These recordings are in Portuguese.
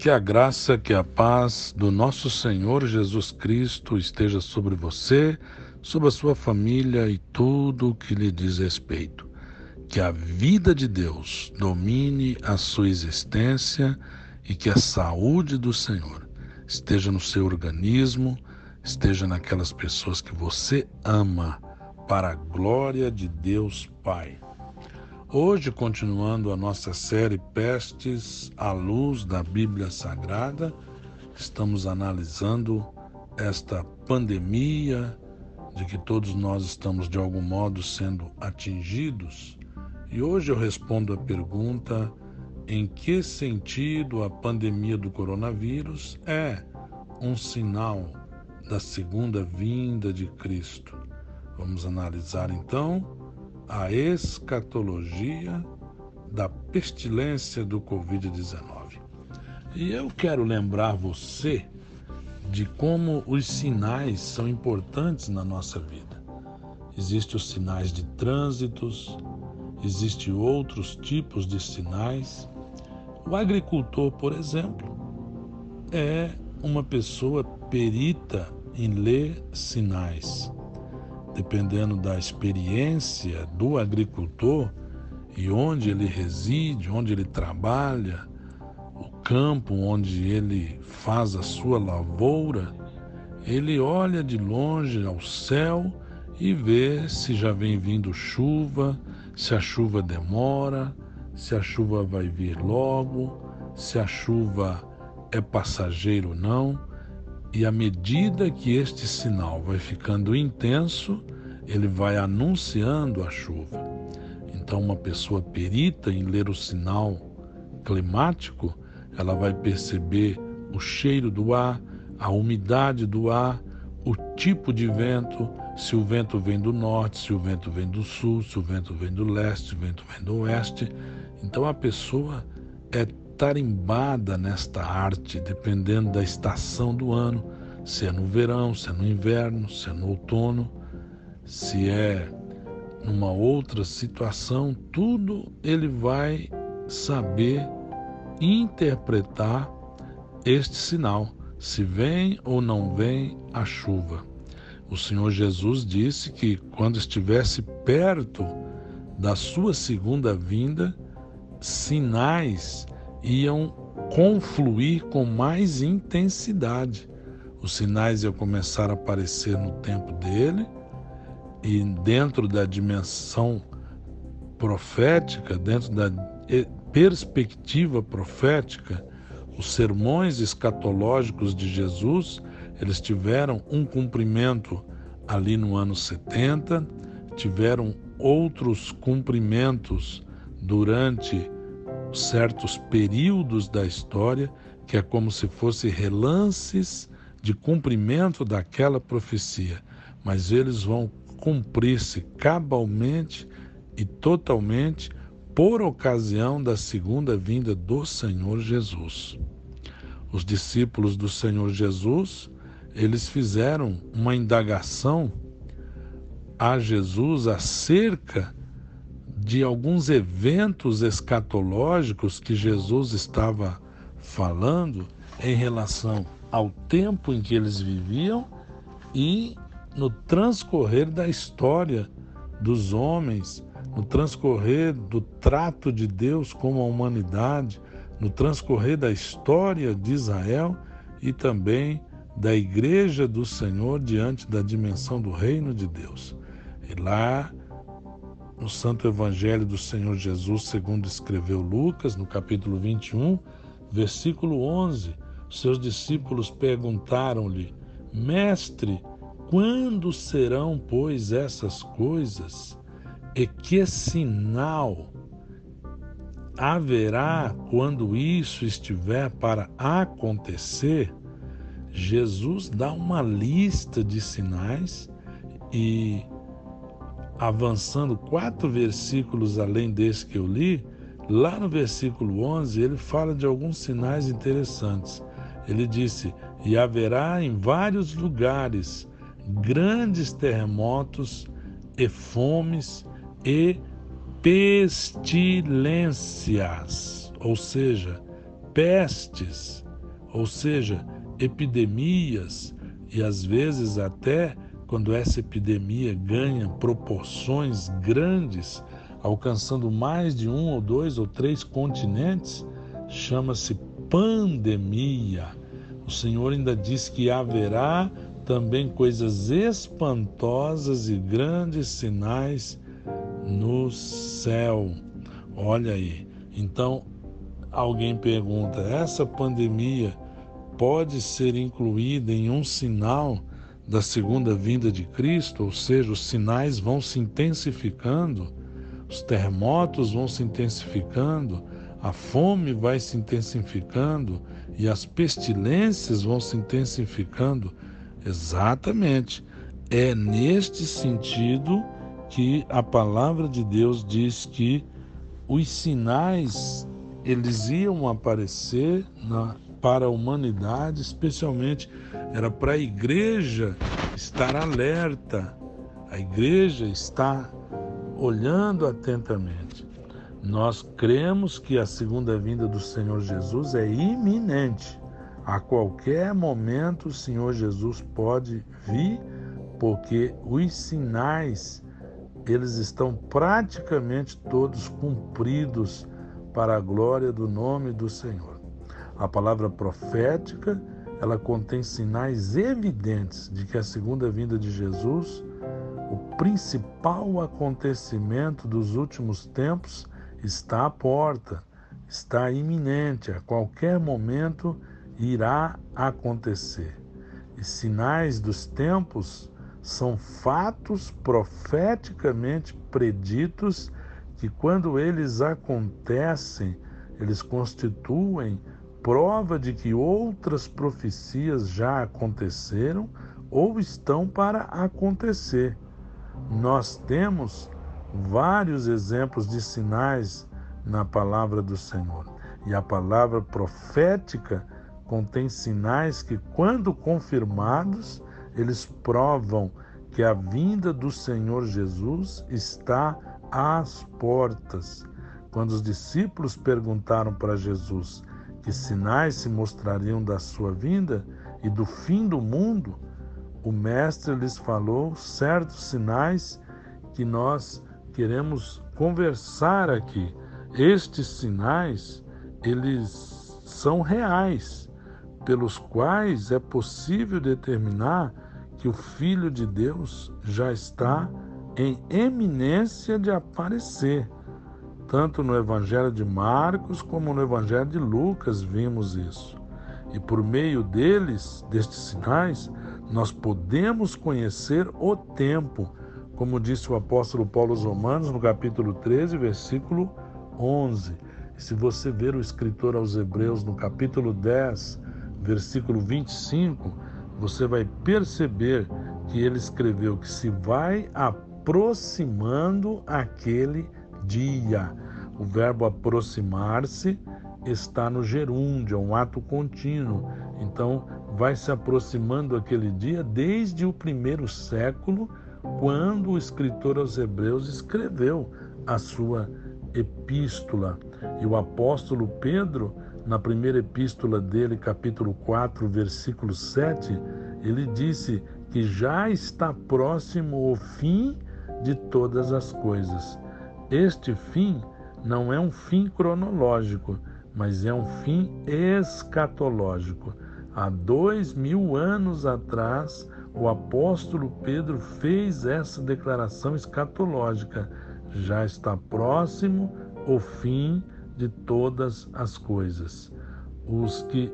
Que a graça, que a paz do nosso Senhor Jesus Cristo esteja sobre você, sobre a sua família e tudo o que lhe diz respeito. Que a vida de Deus domine a sua existência e que a saúde do Senhor esteja no seu organismo, esteja naquelas pessoas que você ama, para a glória de Deus Pai. Hoje, continuando a nossa série Pestes à Luz da Bíblia Sagrada, estamos analisando esta pandemia de que todos nós estamos de algum modo sendo atingidos. E hoje eu respondo a pergunta: em que sentido a pandemia do coronavírus é um sinal da segunda vinda de Cristo? Vamos analisar então a escatologia da pestilência do Covid-19. E eu quero lembrar você de como os sinais são importantes na nossa vida. Existem os sinais de trânsitos, existem outros tipos de sinais. O agricultor, por exemplo, é uma pessoa perita em ler sinais dependendo da experiência do agricultor e onde ele reside, onde ele trabalha, o campo onde ele faz a sua lavoura, ele olha de longe ao céu e vê se já vem vindo chuva, se a chuva demora, se a chuva vai vir logo, se a chuva é passageira ou não. E à medida que este sinal vai ficando intenso, ele vai anunciando a chuva. Então, uma pessoa perita em ler o sinal climático, ela vai perceber o cheiro do ar, a umidade do ar, o tipo de vento, se o vento vem do norte, se o vento vem do sul, se o vento vem do leste, se o vento vem do oeste. Então a pessoa é tarimbada nesta arte, dependendo da estação do ano, se é no verão, se é no inverno, se é no outono, se é numa outra situação, tudo ele vai saber interpretar este sinal, se vem ou não vem a chuva. O Senhor Jesus disse que quando estivesse perto da sua segunda vinda, sinais iam confluir com mais intensidade. Os sinais iam começar a aparecer no tempo dele e dentro da dimensão profética, dentro da perspectiva profética, os sermões escatológicos de Jesus, eles tiveram um cumprimento ali no ano 70, tiveram outros cumprimentos durante certos períodos da história, que é como se fossem relances de cumprimento daquela profecia, mas eles vão cumprir-se cabalmente e totalmente por ocasião da segunda vinda do Senhor Jesus. Os discípulos do Senhor Jesus, eles fizeram uma indagação a Jesus acerca de alguns eventos escatológicos que Jesus estava falando em relação ao tempo em que eles viviam e no transcorrer da história dos homens, no transcorrer do trato de Deus com a humanidade, no transcorrer da história de Israel e também da Igreja do Senhor diante da dimensão do reino de Deus. E lá no Santo Evangelho do Senhor Jesus, segundo escreveu Lucas, no capítulo 21, versículo 11, seus discípulos perguntaram-lhe: Mestre, quando serão, pois, essas coisas? E que sinal haverá quando isso estiver para acontecer? Jesus dá uma lista de sinais e avançando quatro versículos além desse que eu li, lá no versículo 11, ele fala de alguns sinais interessantes. Ele disse: E haverá em vários lugares grandes terremotos e fomes e pestilências, ou seja, pestes, ou seja, epidemias e às vezes até quando essa epidemia ganha proporções grandes, alcançando mais de um ou dois ou três continentes, chama-se pandemia. O Senhor ainda diz que haverá também coisas espantosas e grandes sinais no céu. Olha aí. Então, alguém pergunta: essa pandemia pode ser incluída em um sinal da segunda vinda de Cristo? Ou seja, os sinais vão se intensificando, os terremotos vão se intensificando, a fome vai se intensificando e as pestilências vão se intensificando. Exatamente. É neste sentido que a palavra de Deus diz que os sinais eles iam aparecer na, para a humanidade, especialmente era para a igreja estar alerta, a igreja está olhando atentamente. Nós cremos que a segunda vinda do Senhor Jesus é iminente. A qualquer momento o Senhor Jesus pode vir, porque os sinais eles estão praticamente todos cumpridos para a glória do nome do Senhor. A palavra profética, ela contém sinais evidentes de que a segunda vinda de Jesus, o principal acontecimento dos últimos tempos, está à porta, está iminente, a qualquer momento irá acontecer. E sinais dos tempos são fatos profeticamente preditos que, quando eles acontecem, eles constituem prova de que outras profecias já aconteceram ou estão para acontecer. Nós temos vários exemplos de sinais na palavra do Senhor. E a palavra profética contém sinais que, quando confirmados, eles provam que a vinda do Senhor Jesus está às portas. Quando os discípulos perguntaram para Jesus que sinais se mostrariam da sua vinda e do fim do mundo, o Mestre lhes falou certos sinais que nós queremos conversar aqui. Estes sinais, eles são reais, pelos quais é possível determinar que o Filho de Deus já está em eminência de aparecer. Tanto no Evangelho de Marcos como no Evangelho de Lucas vimos isso. E por meio deles, destes sinais, nós podemos conhecer o tempo como disse o apóstolo Paulo aos Romanos, no capítulo 13, versículo 11. E se você ver o escritor aos Hebreus, no capítulo 10, versículo 25, você vai perceber que ele escreveu que se vai aproximando aquele dia. O verbo aproximar-se está no gerúndio, é um ato contínuo. Então, vai se aproximando aquele dia desde o primeiro século quando o escritor aos Hebreus escreveu a sua epístola. E o apóstolo Pedro, na primeira epístola dele, capítulo 4, versículo 7, ele disse que já está próximo o fim de todas as coisas. Este fim não é um fim cronológico, mas é um fim escatológico. Há dois mil anos atrás, o apóstolo Pedro fez essa declaração escatológica: já está próximo o fim de todas as coisas. Os que,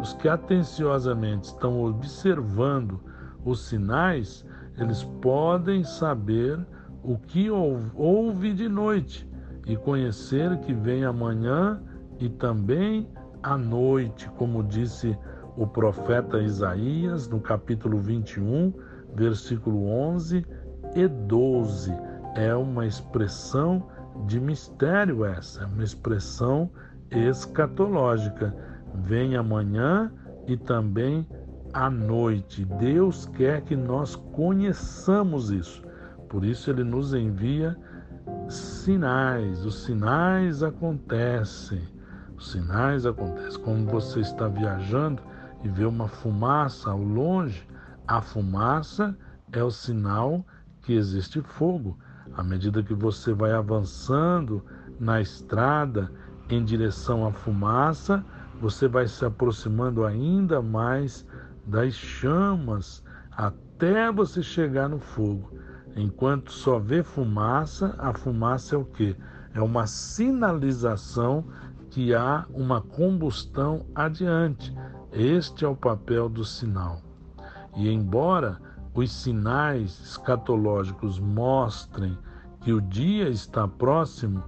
os que atenciosamente estão observando os sinais, eles podem saber o que houve de noite e conhecer que vem amanhã e também à noite, como disse o profeta Isaías, no capítulo 21, versículo 11 e 12. É uma expressão de mistério essa, uma expressão escatológica. Vem amanhã e também à noite. Deus quer que nós conheçamos isso. Por isso ele nos envia sinais. Os sinais acontecem. Os sinais acontecem como você está viajando e vê uma fumaça ao longe. A fumaça é o sinal que existe fogo. À medida que você vai avançando na estrada em direção à fumaça, você vai se aproximando ainda mais das chamas até você chegar no fogo. Enquanto só vê fumaça, a fumaça é o que? É uma sinalização que há uma combustão adiante. Este é o papel do sinal. E embora os sinais escatológicos mostrem que o dia está próximo,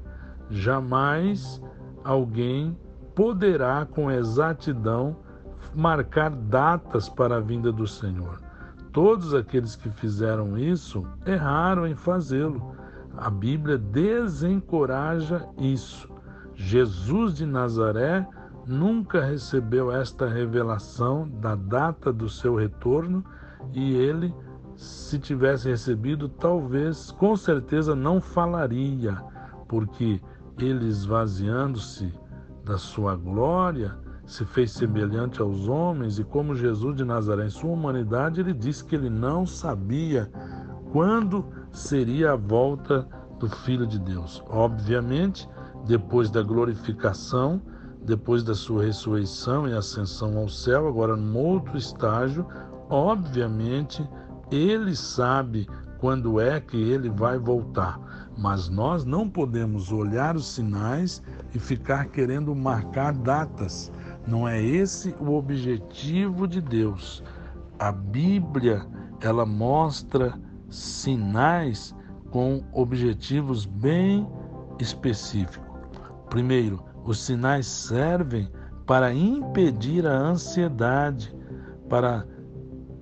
jamais alguém poderá com exatidão marcar datas para a vinda do Senhor. Todos aqueles que fizeram isso erraram em fazê-lo. A Bíblia desencoraja isso. Jesus de Nazaré nunca recebeu esta revelação da data do seu retorno e ele, se tivesse recebido, talvez, com certeza, não falaria, porque ele esvaziando-se da sua glória, se fez semelhante aos homens e como Jesus de Nazaré em sua humanidade, ele disse que ele não sabia quando seria a volta do Filho de Deus. Obviamente, depois da glorificação, depois da sua ressurreição e ascensão ao céu, agora num outro estágio, obviamente, ele sabe quando é que ele vai voltar. Mas nós não podemos olhar os sinais e ficar querendo marcar datas. Não é esse o objetivo de Deus. A Bíblia, ela mostra sinais com objetivos bem específicos. Primeiro, os sinais servem para impedir a ansiedade, para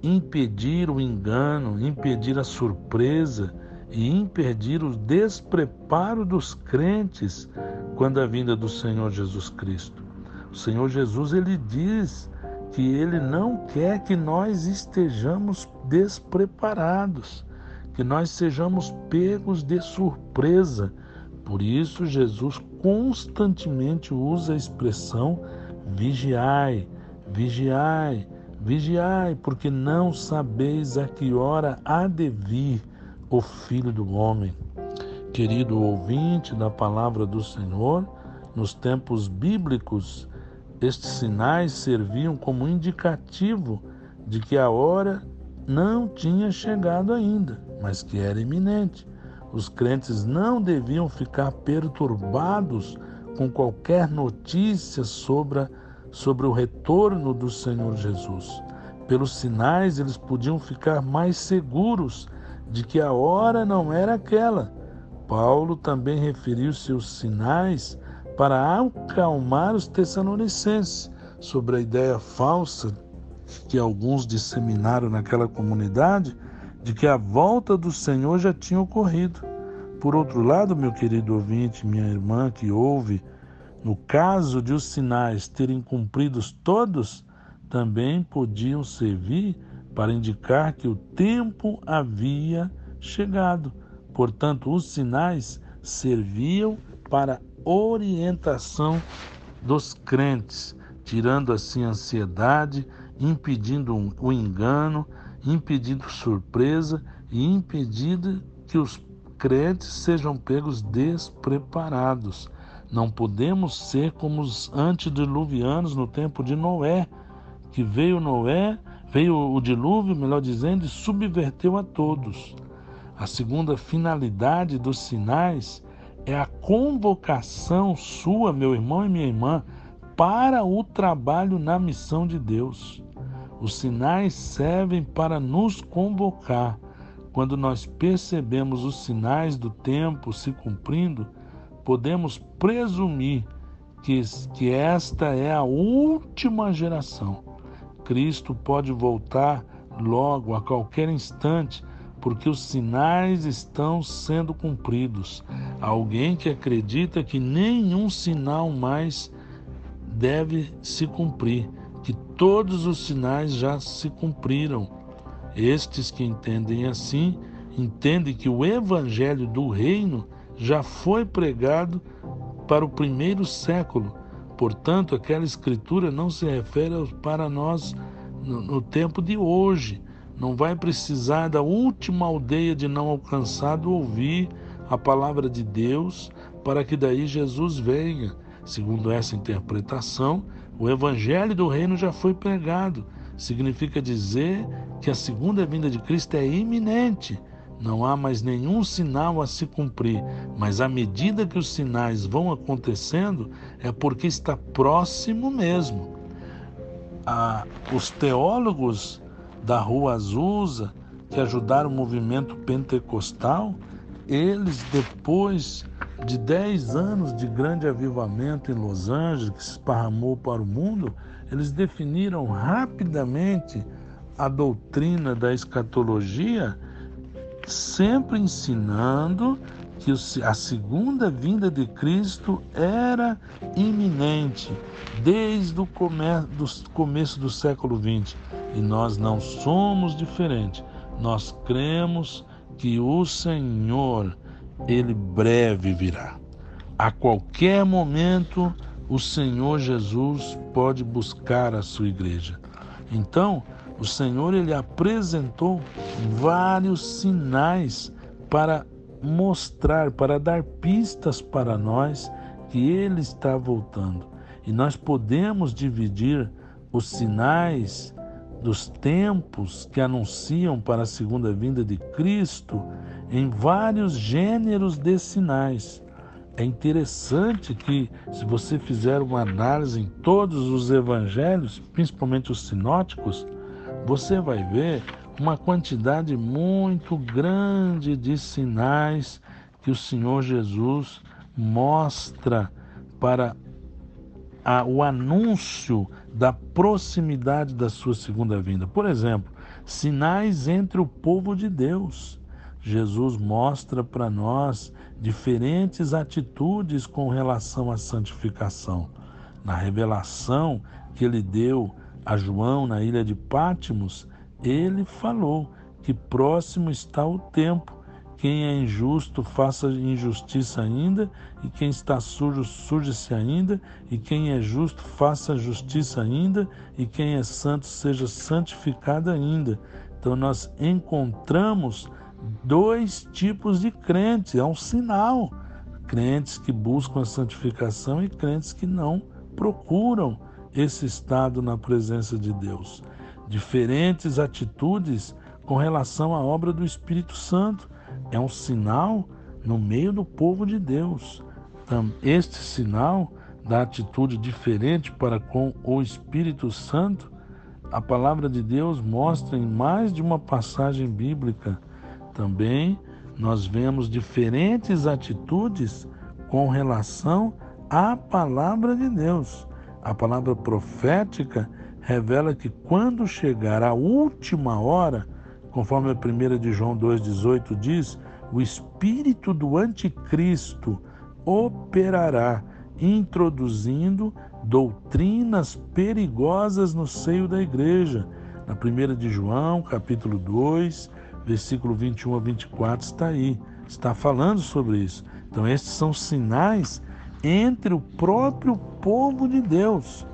impedir o engano, impedir a surpresa e impedir o despreparo dos crentes quando a vinda do Senhor Jesus Cristo. O Senhor Jesus ele diz que ele não quer que nós estejamos despreparados, que nós sejamos pegos de surpresa. Por isso Jesus constantemente usa a expressão vigiai, vigiai, vigiai, porque não sabeis a que hora há de vir o Filho do Homem. Querido ouvinte da palavra do Senhor, nos tempos bíblicos, estes sinais serviam como indicativo de que a hora não tinha chegado ainda, mas que era iminente. Os crentes não deviam ficar perturbados com qualquer notícia sobre, sobre o retorno do Senhor Jesus. Pelos sinais, eles podiam ficar mais seguros de que a hora não era aquela. Paulo também referiu seus sinais para acalmar os tessalonicenses sobre a ideia falsa que alguns disseminaram naquela comunidade de que a volta do Senhor já tinha ocorrido. Por outro lado, meu querido ouvinte, minha irmã que ouve, no caso de os sinais terem cumpridos todos, também podiam servir para indicar que o tempo havia chegado. Portanto, os sinais serviam para orientação dos crentes, tirando assim a ansiedade, impedindo o engano, impedindo surpresa e impedindo que os crentes sejam pegos despreparados. Não podemos ser como os antediluvianos no tempo de Noé, que veio Noé, veio o dilúvio, melhor dizendo, e subverteu a todos. A segunda finalidade dos sinais é a convocação sua, meu irmão e minha irmã, para o trabalho na missão de Deus. Os sinais servem para nos convocar. Quando nós percebemos os sinais do tempo se cumprindo, podemos presumir que, que esta é a última geração. Cristo pode voltar logo, a qualquer instante, porque os sinais estão sendo cumpridos. Alguém que acredita que nenhum sinal mais deve se cumprir, que todos os sinais já se cumpriram. Estes que entendem assim, entendem que o evangelho do reino já foi pregado para o primeiro século, Portanto, aquela escritura não se refere para nós no, tempo de hoje. Não vai precisar da última aldeia de não alcançado ouvir a palavra de Deus para que daí Jesus venha. Segundo essa interpretação, o evangelho do reino já foi pregado. Significa dizer que a segunda vinda de Cristo é iminente. Não há mais nenhum sinal a se cumprir, mas à medida que os sinais vão acontecendo, é porque está próximo mesmo. Ah, os teólogos da Rua Azusa, que ajudaram o movimento pentecostal, eles, depois de 10 anos de grande avivamento em Los Angeles, que se esparramou para o mundo, eles definiram rapidamente a doutrina da escatologia, sempre ensinando que a segunda vinda de Cristo era iminente desde o começo do século XX. E nós não somos diferentes. Nós cremos que o Senhor, ele breve virá. A qualquer momento, o Senhor Jesus pode buscar a sua igreja. Então, o Senhor ele apresentou vários sinais para mostrar, para dar pistas para nós que ele está voltando. E nós podemos dividir os sinais dos tempos que anunciam para a segunda vinda de Cristo em vários gêneros de sinais. É interessante que, se você fizer uma análise em todos os evangelhos, principalmente os sinóticos, você vai ver uma quantidade muito grande de sinais que o Senhor Jesus mostra para a, o anúncio da proximidade da sua segunda vinda. Por exemplo, sinais entre o povo de Deus. Jesus mostra para nós diferentes atitudes com relação à santificação. Na revelação que ele deu a João na ilha de Pátimos, ele falou que próximo está o tempo. Quem é injusto, faça injustiça ainda, e quem está sujo, suje-se ainda, e quem é justo, faça justiça ainda, e quem é santo, seja santificado ainda. Então, nós encontramos dois tipos de crentes, é um sinal. Crentes que buscam a santificação e crentes que não procuram esse estado na presença de Deus diferentes atitudes com relação à obra do Espírito Santo. É um sinal no meio do povo de Deus. Este sinal da atitude diferente para com o Espírito Santo, a palavra de Deus mostra em mais de uma passagem bíblica. Também nós vemos diferentes atitudes com relação à palavra de Deus. A palavra profética revela que quando chegar a última hora, conforme a primeira de João 2,18 diz, o espírito do anticristo operará, introduzindo doutrinas perigosas no seio da igreja. Na primeira de João, capítulo 2, versículo 21 a 24 está aí, está falando sobre isso. Então estes são sinais entre o próprio povo de Deus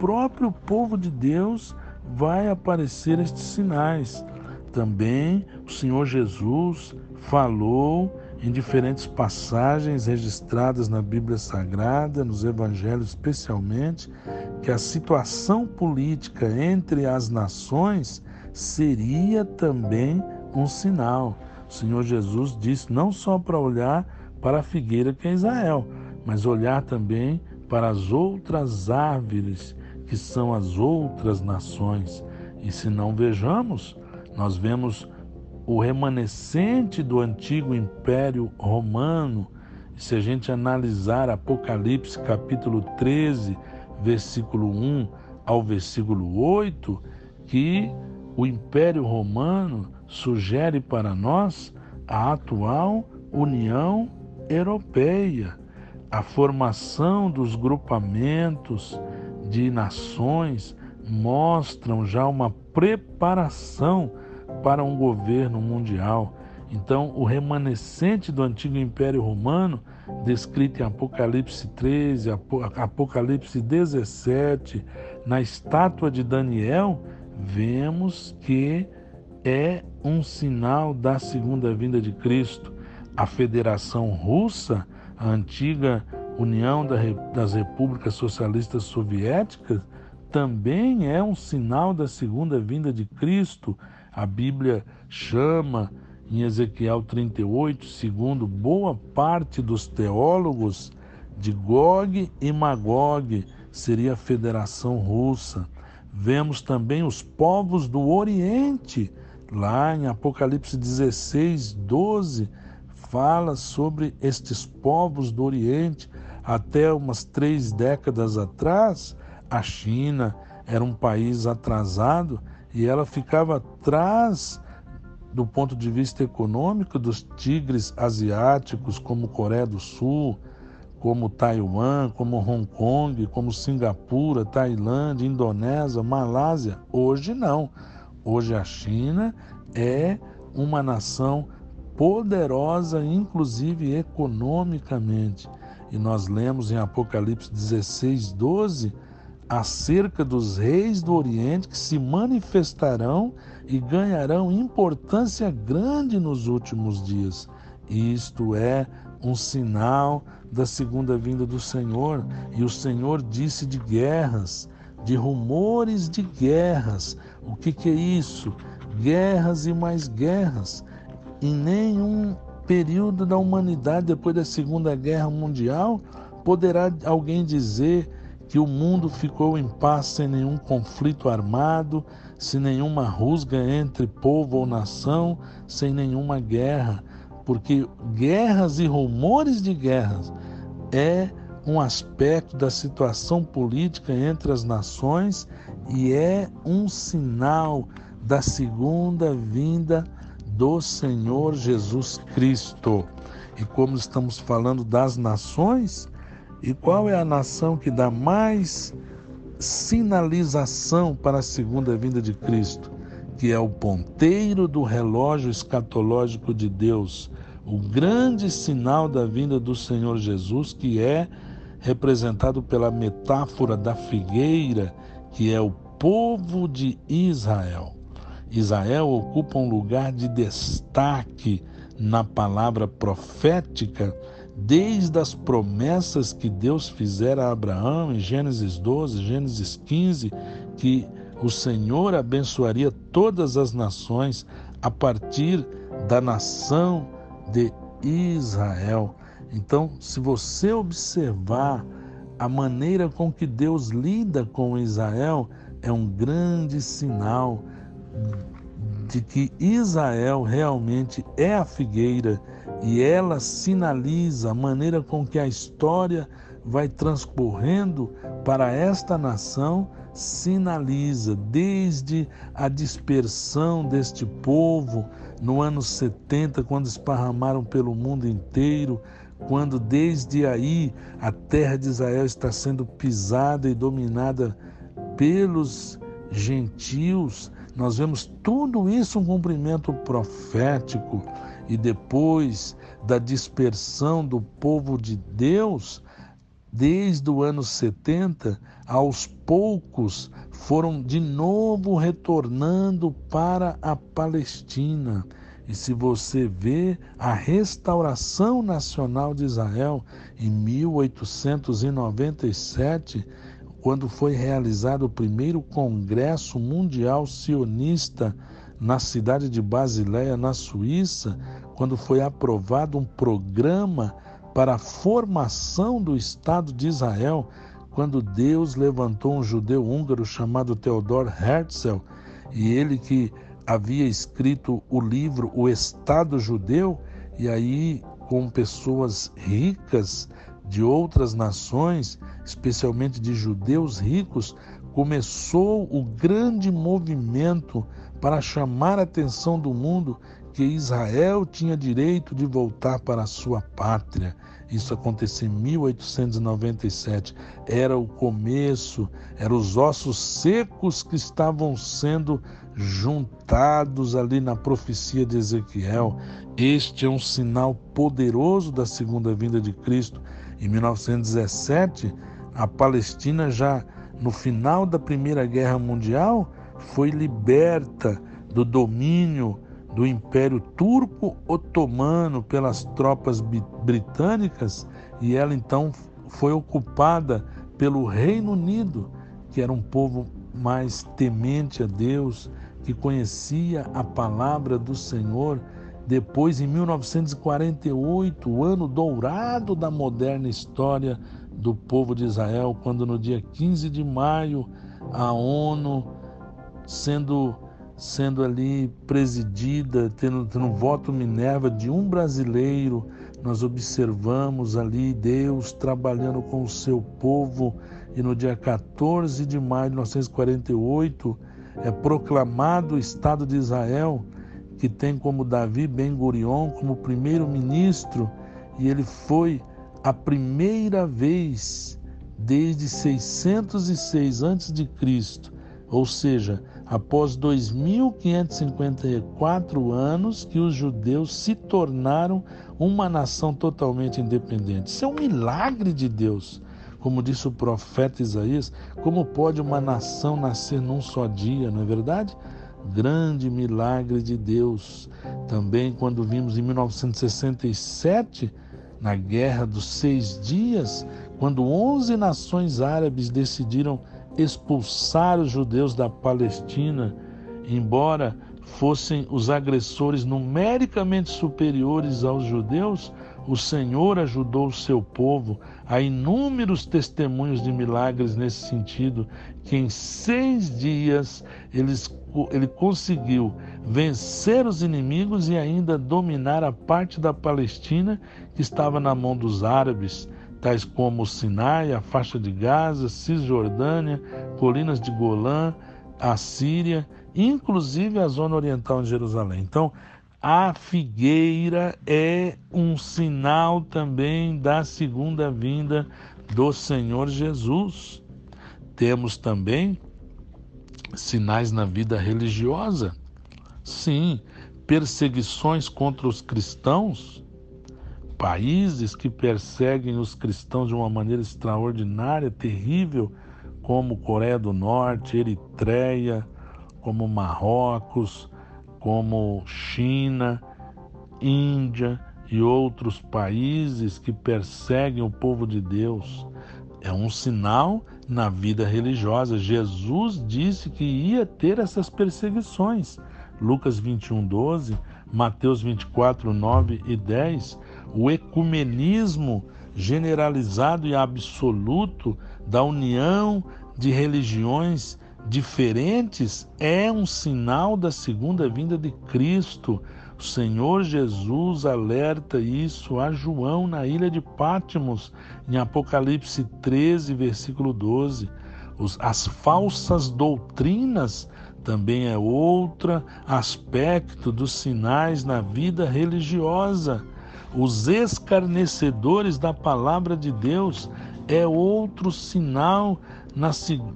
próprio povo de Deus vai aparecer estes sinais. Também o Senhor Jesus falou em diferentes passagens registradas na Bíblia Sagrada, nos Evangelhos especialmente, que a situação política entre as nações seria também um sinal. O Senhor Jesus disse não só para olhar para a figueira que é Israel, mas olhar também para as outras árvores que são as outras nações. E se não vejamos, nós vemos o remanescente do antigo Império Romano. E se a gente analisar Apocalipse capítulo 13, versículo 1 ao versículo 8, que o Império Romano sugere para nós a atual União Europeia, a formação dos grupamentos de nações mostram já uma preparação para um governo mundial. Então, o remanescente do antigo Império Romano, descrito em Apocalipse 13, Apocalipse 17, na estátua de Daniel, vemos que é um sinal da segunda vinda de Cristo. A Federação Russa, a antiga União das Repúblicas Socialistas Soviéticas, também é um sinal da segunda vinda de Cristo. A Bíblia chama em Ezequiel 38, segundo boa parte dos teólogos, de Gog e Magog, seria a Federação Russa. Vemos também os povos do Oriente, lá em Apocalipse 16, 12, fala sobre estes povos do Oriente. Até umas três décadas atrás, a China era um país atrasado e ela ficava atrás do ponto de vista econômico dos tigres asiáticos, como Coreia do Sul, como Taiwan, como Hong Kong, como Singapura, Tailândia, Indonésia, Malásia. Hoje não. Hoje a China é uma nação poderosa, inclusive economicamente. E nós lemos em Apocalipse 16, 12 acerca dos reis do Oriente que se manifestarão e ganharão importância grande nos últimos dias. Isto é um sinal da segunda vinda do Senhor. E o Senhor disse de guerras, de rumores de guerras. O que, que é isso? Guerras e mais guerras. Em nenhum período da humanidade, depois da Segunda Guerra Mundial, poderá alguém dizer que o mundo ficou em paz sem nenhum conflito armado, sem nenhuma rusga entre povo ou nação, sem nenhuma guerra, porque guerras e rumores de guerras é um aspecto da situação política entre as nações e é um sinal da segunda vinda do Senhor Jesus Cristo. E como estamos falando das nações, e qual é a nação que dá mais sinalização para a segunda vinda de Cristo? Que é o ponteiro do relógio escatológico de Deus, o grande sinal da vinda do Senhor Jesus, que é representado pela metáfora da figueira, que é o povo de Israel. Israel ocupa um lugar de destaque na palavra profética desde as promessas que Deus fizera a Abraão em Gênesis 12, Gênesis 15, que o Senhor abençoaria todas as nações a partir da nação de Israel. Então, se você observar a maneira com que Deus lida com Israel, é um grande sinal de que Israel realmente é a figueira e ela sinaliza a maneira com que a história vai transcorrendo para esta nação, sinaliza desde a dispersão deste povo no ano 70, quando esparramaram pelo mundo inteiro, quando desde aí a terra de Israel está sendo pisada e dominada pelos gentios, nós vemos tudo isso um cumprimento profético e depois da dispersão do povo de Deus, desde o ano 70, aos poucos foram de novo retornando para a Palestina. E se você vê a restauração nacional de Israel em 1897, quando foi realizado o primeiro Congresso Mundial Sionista na cidade de Basileia, na Suíça, quando foi aprovado um programa para a formação do Estado de Israel, quando Deus levantou um judeu húngaro chamado Theodor Herzl, e ele que havia escrito o livro O Estado Judeu, e aí com pessoas ricas de outras nações, especialmente de judeus ricos, começou o grande movimento para chamar a atenção do mundo que Israel tinha direito de voltar para a sua pátria. Isso aconteceu em 1897. Era o começo, eram os ossos secos que estavam sendo juntados ali na profecia de Ezequiel. Este é um sinal poderoso da segunda vinda de Cristo. Em 1917, a Palestina já no final da Primeira Guerra Mundial foi liberta do domínio do Império Turco Otomano pelas tropas britânicas e ela então foi ocupada pelo Reino Unido, que era um povo mais temente a Deus, que conhecia a palavra do Senhor. Depois, em 1948, o ano dourado da moderna história do povo de Israel, quando no dia 15 de maio a ONU, sendo sendo ali presidida, tendo, tendo um voto Minerva de um brasileiro, nós observamos ali Deus trabalhando com o seu povo e no dia 14 de maio de 1948 é proclamado o Estado de Israel, que tem como Davi Ben Gurion como primeiro-ministro, e ele foi a primeira vez desde 606 a.C., ou seja, após 2.554 anos que os judeus se tornaram uma nação totalmente independente. Isso é um milagre de Deus. Como disse o profeta Isaías, como pode uma nação nascer num só dia, não é verdade? Grande milagre de Deus. Também, quando vimos em 1967, na Guerra dos Seis Dias, quando 11 nações árabes decidiram expulsar os judeus da Palestina, embora fossem os agressores numericamente superiores aos judeus, o Senhor ajudou o seu povo. Há inúmeros testemunhos de milagres nesse sentido, que em seis dias eles, ele conseguiu vencer os inimigos e ainda dominar a parte da Palestina que estava na mão dos árabes tais como Sinai, a faixa de Gaza, Cisjordânia, colinas de Golã, a Síria, inclusive a zona oriental de Jerusalém. Então, a figueira é um sinal também da segunda vinda do Senhor Jesus. Temos também sinais na vida religiosa. Sim, perseguições contra os cristãos países que perseguem os cristãos de uma maneira extraordinária, terrível, como Coreia do Norte, Eritreia, como Marrocos, como China, Índia e outros países que perseguem o povo de Deus. É um sinal na vida religiosa. Jesus disse que ia ter essas perseguições. Lucas 21, 12, Mateus 24, 9 e 10 o ecumenismo generalizado e absoluto da união de religiões diferentes é um sinal da segunda vinda de Cristo. O Senhor Jesus alerta isso a João na ilha de Pátimos, em Apocalipse 13, versículo 12. Os, as falsas doutrinas também é outro aspecto dos sinais na vida religiosa. Os escarnecedores da palavra de Deus é outro sinal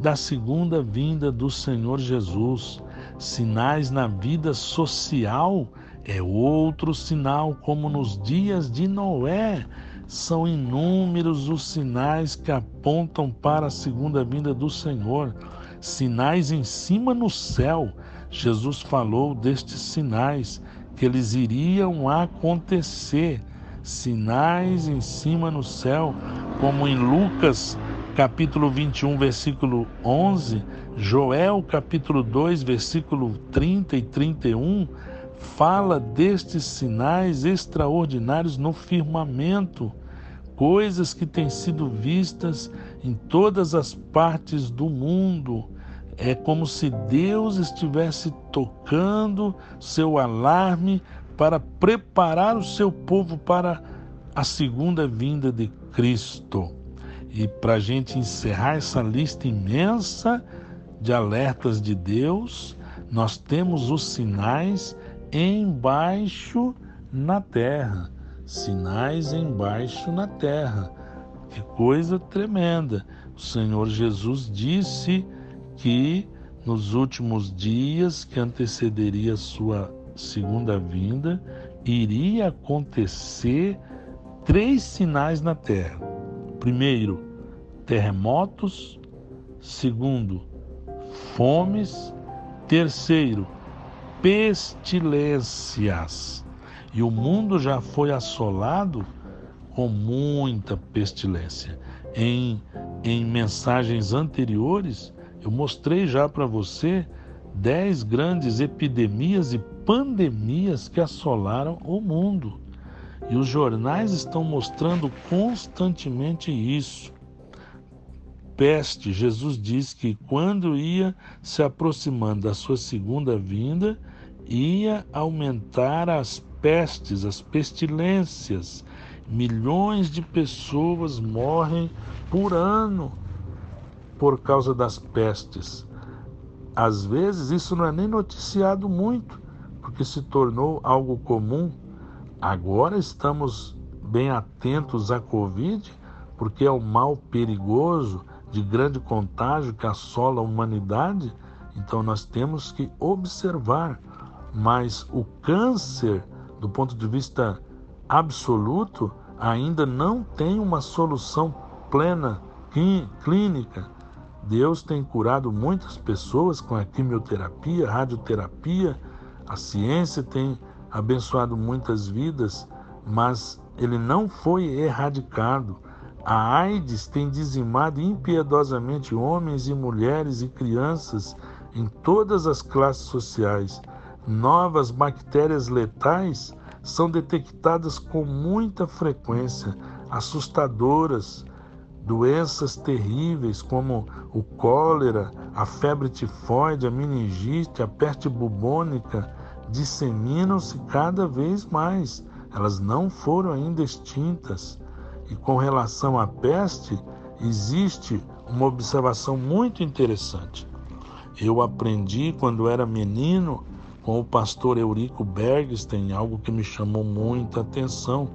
da segunda vinda do Senhor Jesus. Sinais na vida social é outro sinal, como nos dias de Noé. São inúmeros os sinais que apontam para a segunda vinda do Senhor. Sinais em cima no céu. Jesus falou destes sinais que eles iriam acontecer, sinais em cima no céu, como em Lucas capítulo 21, versículo 11, Joel capítulo 2, versículo 30 e 31, fala destes sinais extraordinários no firmamento, coisas que têm sido vistas em todas as partes do mundo é como se Deus estivesse tocando seu alarme para preparar o seu povo para a segunda vinda de Cristo. E para a gente encerrar essa lista imensa de alertas de Deus, nós temos os sinais embaixo na terra. Sinais embaixo na terra. Que coisa tremenda. O Senhor Jesus disse que nos últimos dias que antecederia sua segunda vinda, iria acontecer três sinais na terra. Primeiro, terremotos. Segundo, fomes. Terceiro, pestilências. E o mundo já foi assolado com muita pestilência. Em, em mensagens anteriores, eu mostrei já para você dez grandes epidemias e pandemias que assolaram o mundo. E os jornais estão mostrando constantemente isso. Peste, Jesus diz que quando ia se aproximando da sua segunda vinda, ia aumentar as pestes, as pestilências. Milhões de pessoas morrem por ano por causa das pestes. Às vezes isso não é nem noticiado muito, porque se tornou algo comum. Agora estamos bem atentos à Covid, porque é um mal perigoso, de grande contágio que assola a humanidade. Então nós temos que observar. Mas o câncer, do ponto de vista absoluto, ainda não tem uma solução plena clínica Deus tem curado muitas pessoas com a quimioterapia, radioterapia, a ciência tem abençoado muitas vidas, mas ele não foi erradicado. A AIDS tem dizimado impiedosamente homens e mulheres e crianças em todas as classes sociais. Novas bactérias letais são detectadas com muita frequência, assustadoras Doenças terríveis como o cólera, a febre tifoide, a meningite, a peste bubônica disseminam-se cada vez mais. Elas não foram ainda extintas. E com relação à peste, existe uma observação muito interessante. Eu aprendi quando era menino com o pastor Eurico Bergstein, algo que me chamou muita atenção.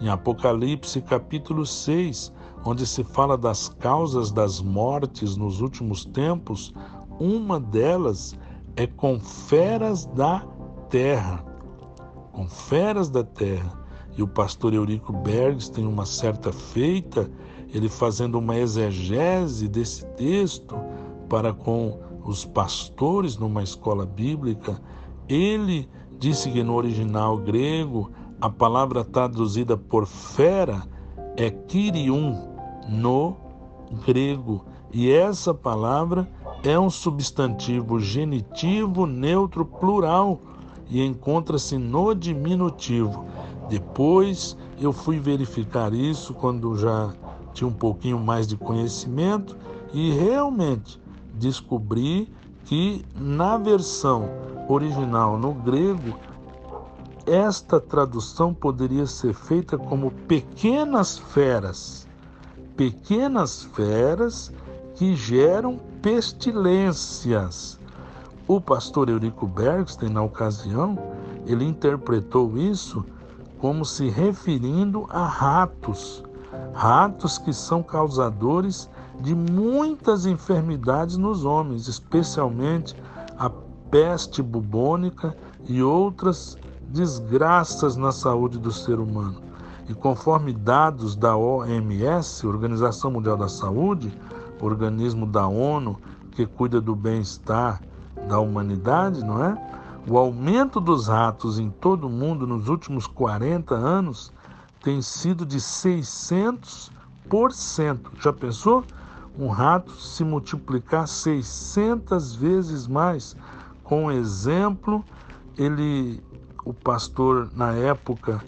Em Apocalipse capítulo 6, onde se fala das causas das mortes nos últimos tempos, uma delas é com feras da terra. Com feras da terra. E o pastor Eurico Bergs tem uma certa feita, ele fazendo uma exegese desse texto para com os pastores numa escola bíblica, ele disse que no original grego a palavra traduzida por fera é Kyrium, no grego. E essa palavra é um substantivo genitivo neutro plural e encontra-se no diminutivo. Depois eu fui verificar isso quando já tinha um pouquinho mais de conhecimento e realmente descobri que na versão original no grego esta tradução poderia ser feita como pequenas feras pequenas feras que geram pestilências. O pastor Eurico Bergstein, na ocasião, ele interpretou isso como se referindo a ratos, ratos que são causadores de muitas enfermidades nos homens, especialmente a peste bubônica e outras desgraças na saúde do ser humano. E conforme dados da OMS, Organização Mundial da Saúde, organismo da ONU que cuida do bem-estar da humanidade, não é? O aumento dos ratos em todo o mundo nos últimos 40 anos tem sido de 600%. Já pensou? Um rato se multiplicar 600 vezes mais. Com exemplo, ele, o pastor na época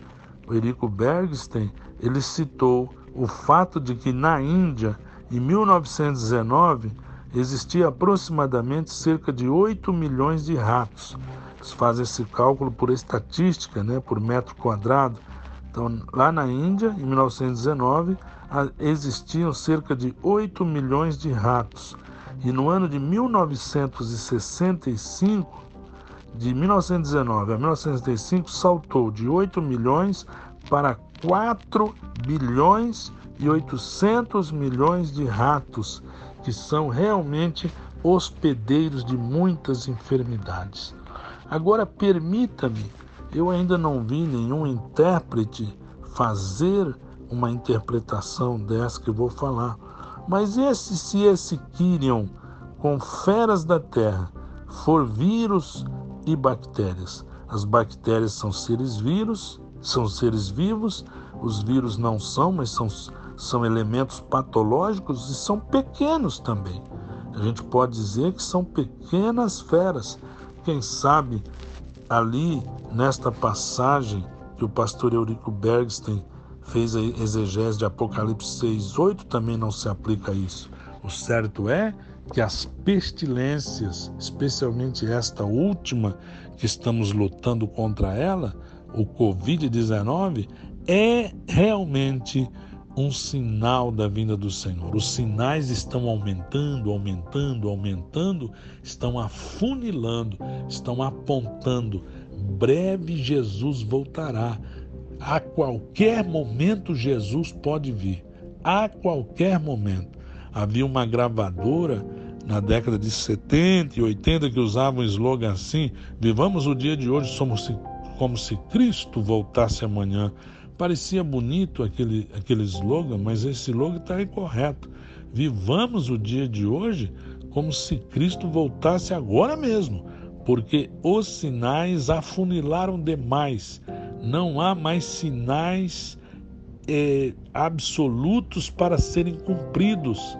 o Erico Bergstein, ele citou o fato de que na Índia, em 1919, existia aproximadamente cerca de 8 milhões de ratos. Eles fazem esse cálculo por estatística, né, por metro quadrado. Então, lá na Índia, em 1919, existiam cerca de 8 milhões de ratos. E no ano de 1965, de 1919 a 1935 saltou de 8 milhões para 4 bilhões e 800 milhões de ratos, que são realmente hospedeiros de muitas enfermidades. Agora permita-me, eu ainda não vi nenhum intérprete fazer uma interpretação dessa que eu vou falar. Mas esse, se esse Quirion com feras da terra for vírus e bactérias, as bactérias são seres vírus, são seres vivos, os vírus não são, mas são, são elementos patológicos e são pequenos também. A gente pode dizer que são pequenas feras. Quem sabe ali nesta passagem que o pastor Eurico Bergstein fez a exegese de Apocalipse 6, 8 também não se aplica a isso. O certo é que as pestilências, especialmente esta última que estamos lutando contra ela, o Covid-19, é realmente um sinal da vinda do Senhor. Os sinais estão aumentando, aumentando, aumentando, estão afunilando, estão apontando. Breve Jesus voltará. A qualquer momento Jesus pode vir. A qualquer momento. Havia uma gravadora na década de 70 e 80 que usava um slogan assim: Vivamos o dia de hoje somos como se Cristo voltasse amanhã. Parecia bonito aquele, aquele slogan, mas esse slogan está incorreto. Vivamos o dia de hoje como se Cristo voltasse agora mesmo, porque os sinais afunilaram demais. Não há mais sinais é, absolutos para serem cumpridos.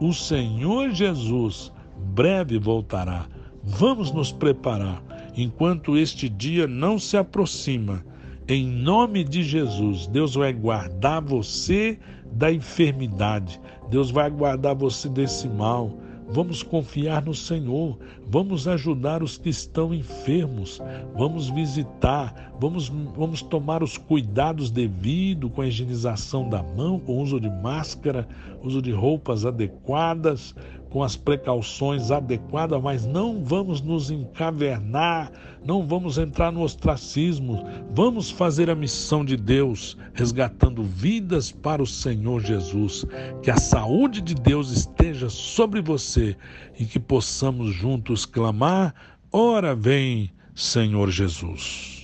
O Senhor Jesus breve voltará. Vamos nos preparar enquanto este dia não se aproxima em nome de Jesus, Deus vai guardar você da enfermidade, Deus vai guardar você desse mal. Vamos confiar no Senhor, vamos ajudar os que estão enfermos, vamos visitar, vamos, vamos tomar os cuidados devidos com a higienização da mão, com o uso de máscara, uso de roupas adequadas, com as precauções adequadas, mas não vamos nos encavernar, não vamos entrar no ostracismo, vamos fazer a missão de Deus, resgatando vidas para o Senhor Jesus. Que a saúde de Deus esteja sobre você e que possamos juntos clamar: Ora vem, Senhor Jesus.